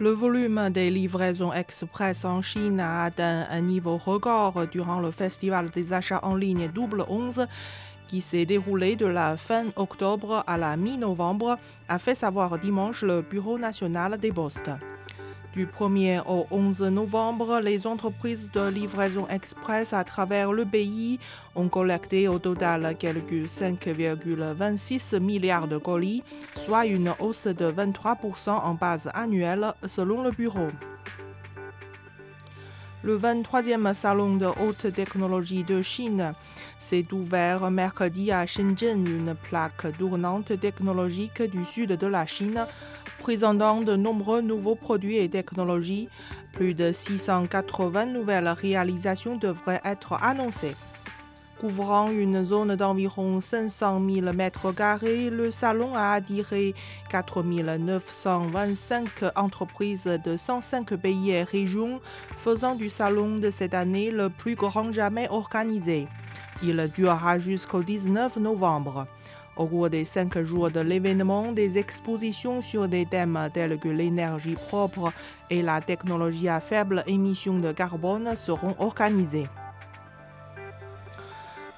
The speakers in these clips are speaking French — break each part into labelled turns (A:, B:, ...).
A: Le volume des livraisons express en Chine a atteint un niveau record durant le festival des achats en ligne Double 11 qui s'est déroulé de la fin octobre à la mi-novembre, a fait savoir dimanche le Bureau national des postes. Du 1er au 11 novembre, les entreprises de livraison express à travers le pays ont collecté au total quelques 5,26 milliards de colis, soit une hausse de 23% en base annuelle selon le bureau. Le 23e salon de haute technologie de Chine s'est ouvert mercredi à Shenzhen, une plaque tournante technologique du sud de la Chine, présentant de nombreux nouveaux produits et technologies. Plus de 680 nouvelles réalisations devraient être annoncées. Couvrant une zone d'environ 500 000 mètres carrés, le salon a attiré 4 925 entreprises de 105 pays et régions, faisant du salon de cette année le plus grand jamais organisé. Il durera jusqu'au 19 novembre. Au cours des cinq jours de l'événement, des expositions sur des thèmes tels que l'énergie propre et la technologie à faible émission de carbone seront organisées.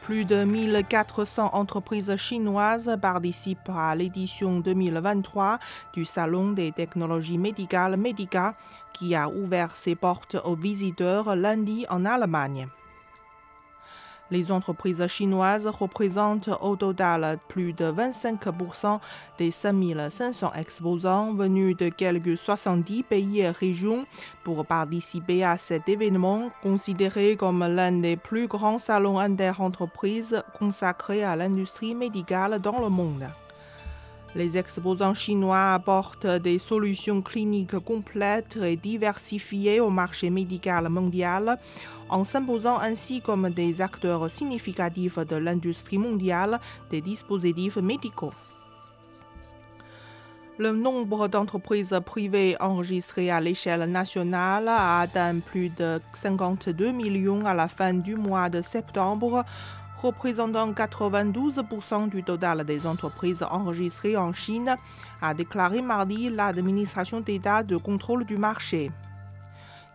A: Plus de 1400 entreprises chinoises participent à l'édition 2023 du Salon des technologies médicales Medica qui a ouvert ses portes aux visiteurs lundi en Allemagne. Les entreprises chinoises représentent au total plus de 25% des 5500 exposants venus de quelques 70 pays et régions pour participer à cet événement considéré comme l'un des plus grands salons interentreprises consacrés à l'industrie médicale dans le monde. Les exposants chinois apportent des solutions cliniques complètes et diversifiées au marché médical mondial, en s'imposant ainsi comme des acteurs significatifs de l'industrie mondiale des dispositifs médicaux. Le nombre d'entreprises privées enregistrées à l'échelle nationale a atteint plus de 52 millions à la fin du mois de septembre, représentant 92% du total des entreprises enregistrées en Chine, a déclaré mardi l'administration d'État de contrôle du marché.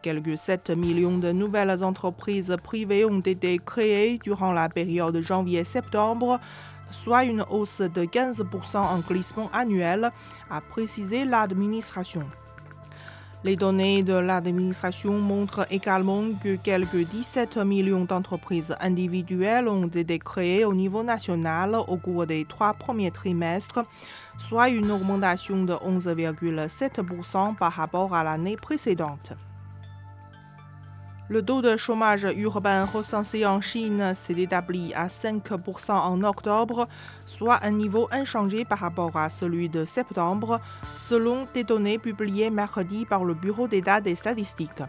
A: Quelques 7 millions de nouvelles entreprises privées ont été créées durant la période janvier-septembre, soit une hausse de 15% en glissement annuel, a précisé l'administration. Les données de l'administration montrent également que quelques 17 millions d'entreprises individuelles ont été créées au niveau national au cours des trois premiers trimestres, soit une augmentation de 11,7% par rapport à l'année précédente. Le taux de chômage urbain recensé en Chine s'est établi à 5% en octobre, soit un niveau inchangé par rapport à celui de septembre, selon des données publiées mercredi par le Bureau d'État des statistiques.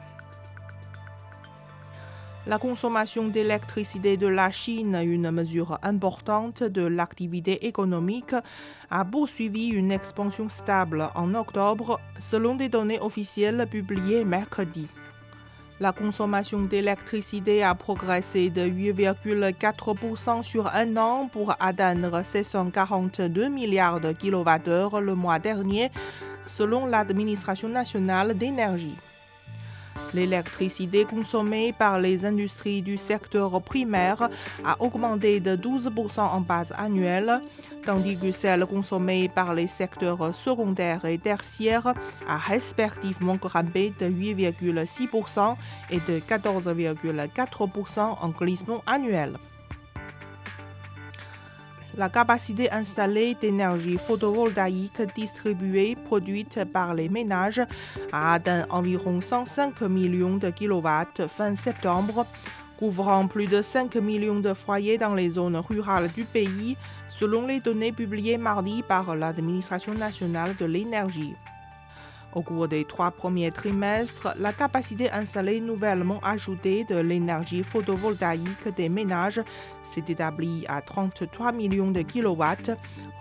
A: La consommation d'électricité de la Chine, une mesure importante de l'activité économique, a poursuivi une expansion stable en octobre, selon des données officielles publiées mercredi. La consommation d'électricité a progressé de 8,4% sur un an pour atteindre 642 milliards de kilowattheures le mois dernier, selon l'administration nationale d'énergie. L'électricité consommée par les industries du secteur primaire a augmenté de 12% en base annuelle, tandis que celle consommée par les secteurs secondaires et tertiaires a respectivement grimpé de 8,6% et de 14,4% en glissement annuel. La capacité installée d'énergie photovoltaïque distribuée produite par les ménages a atteint environ 105 millions de kilowatts fin septembre, couvrant plus de 5 millions de foyers dans les zones rurales du pays, selon les données publiées mardi par l'Administration nationale de l'énergie. Au cours des trois premiers trimestres, la capacité installée nouvellement ajoutée de l'énergie photovoltaïque des ménages s'est établie à 33 millions de kilowatts,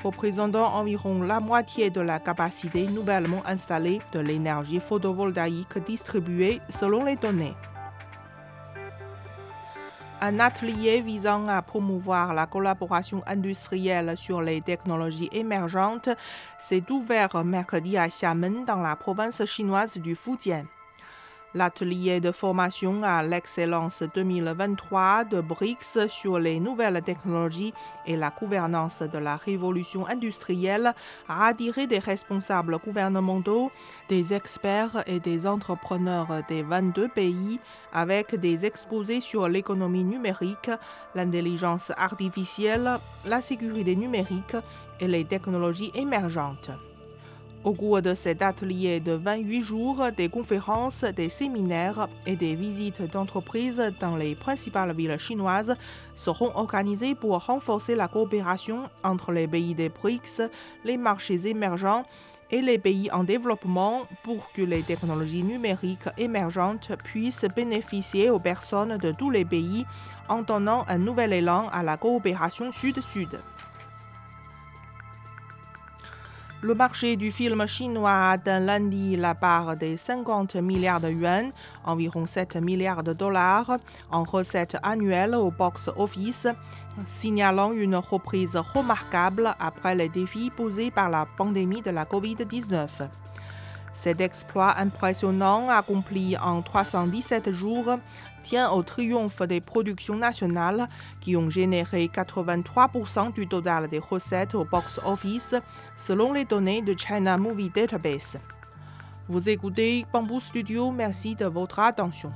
A: représentant environ la moitié de la capacité nouvellement installée de l'énergie photovoltaïque distribuée selon les données. Un atelier visant à promouvoir la collaboration industrielle sur les technologies émergentes s'est ouvert mercredi à Xiamen dans la province chinoise du Fujian. L'atelier de formation à l'excellence 2023 de BRICS sur les nouvelles technologies et la gouvernance de la révolution industrielle a attiré des responsables gouvernementaux, des experts et des entrepreneurs des 22 pays avec des exposés sur l'économie numérique, l'intelligence artificielle, la sécurité numérique et les technologies émergentes. Au cours de cet atelier de 28 jours, des conférences, des séminaires et des visites d'entreprises dans les principales villes chinoises seront organisées pour renforcer la coopération entre les pays des BRICS, les marchés émergents et les pays en développement pour que les technologies numériques émergentes puissent bénéficier aux personnes de tous les pays en donnant un nouvel élan à la coopération sud-sud. Le marché du film chinois a atteint lundi la part des 50 milliards de yuan, environ 7 milliards de dollars, en recettes annuelles au box-office, signalant une reprise remarquable après les défis posés par la pandémie de la COVID-19. Cet exploit impressionnant accompli en 317 jours tient au triomphe des productions nationales qui ont généré 83% du total des recettes au box-office selon les données de China Movie Database. Vous écoutez Bamboo Studio, merci de votre attention.